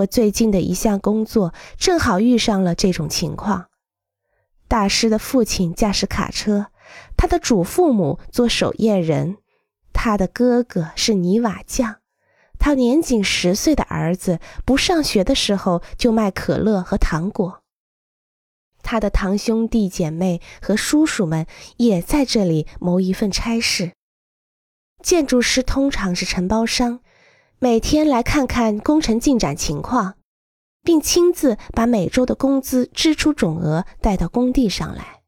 我最近的一项工作正好遇上了这种情况。大师的父亲驾驶卡车，他的祖父母做守夜人，他的哥哥是泥瓦匠，他年仅十岁的儿子不上学的时候就卖可乐和糖果。他的堂兄弟姐妹和叔叔们也在这里谋一份差事。建筑师通常是承包商，每天来看看工程进展情况，并亲自把每周的工资支出总额带到工地上来。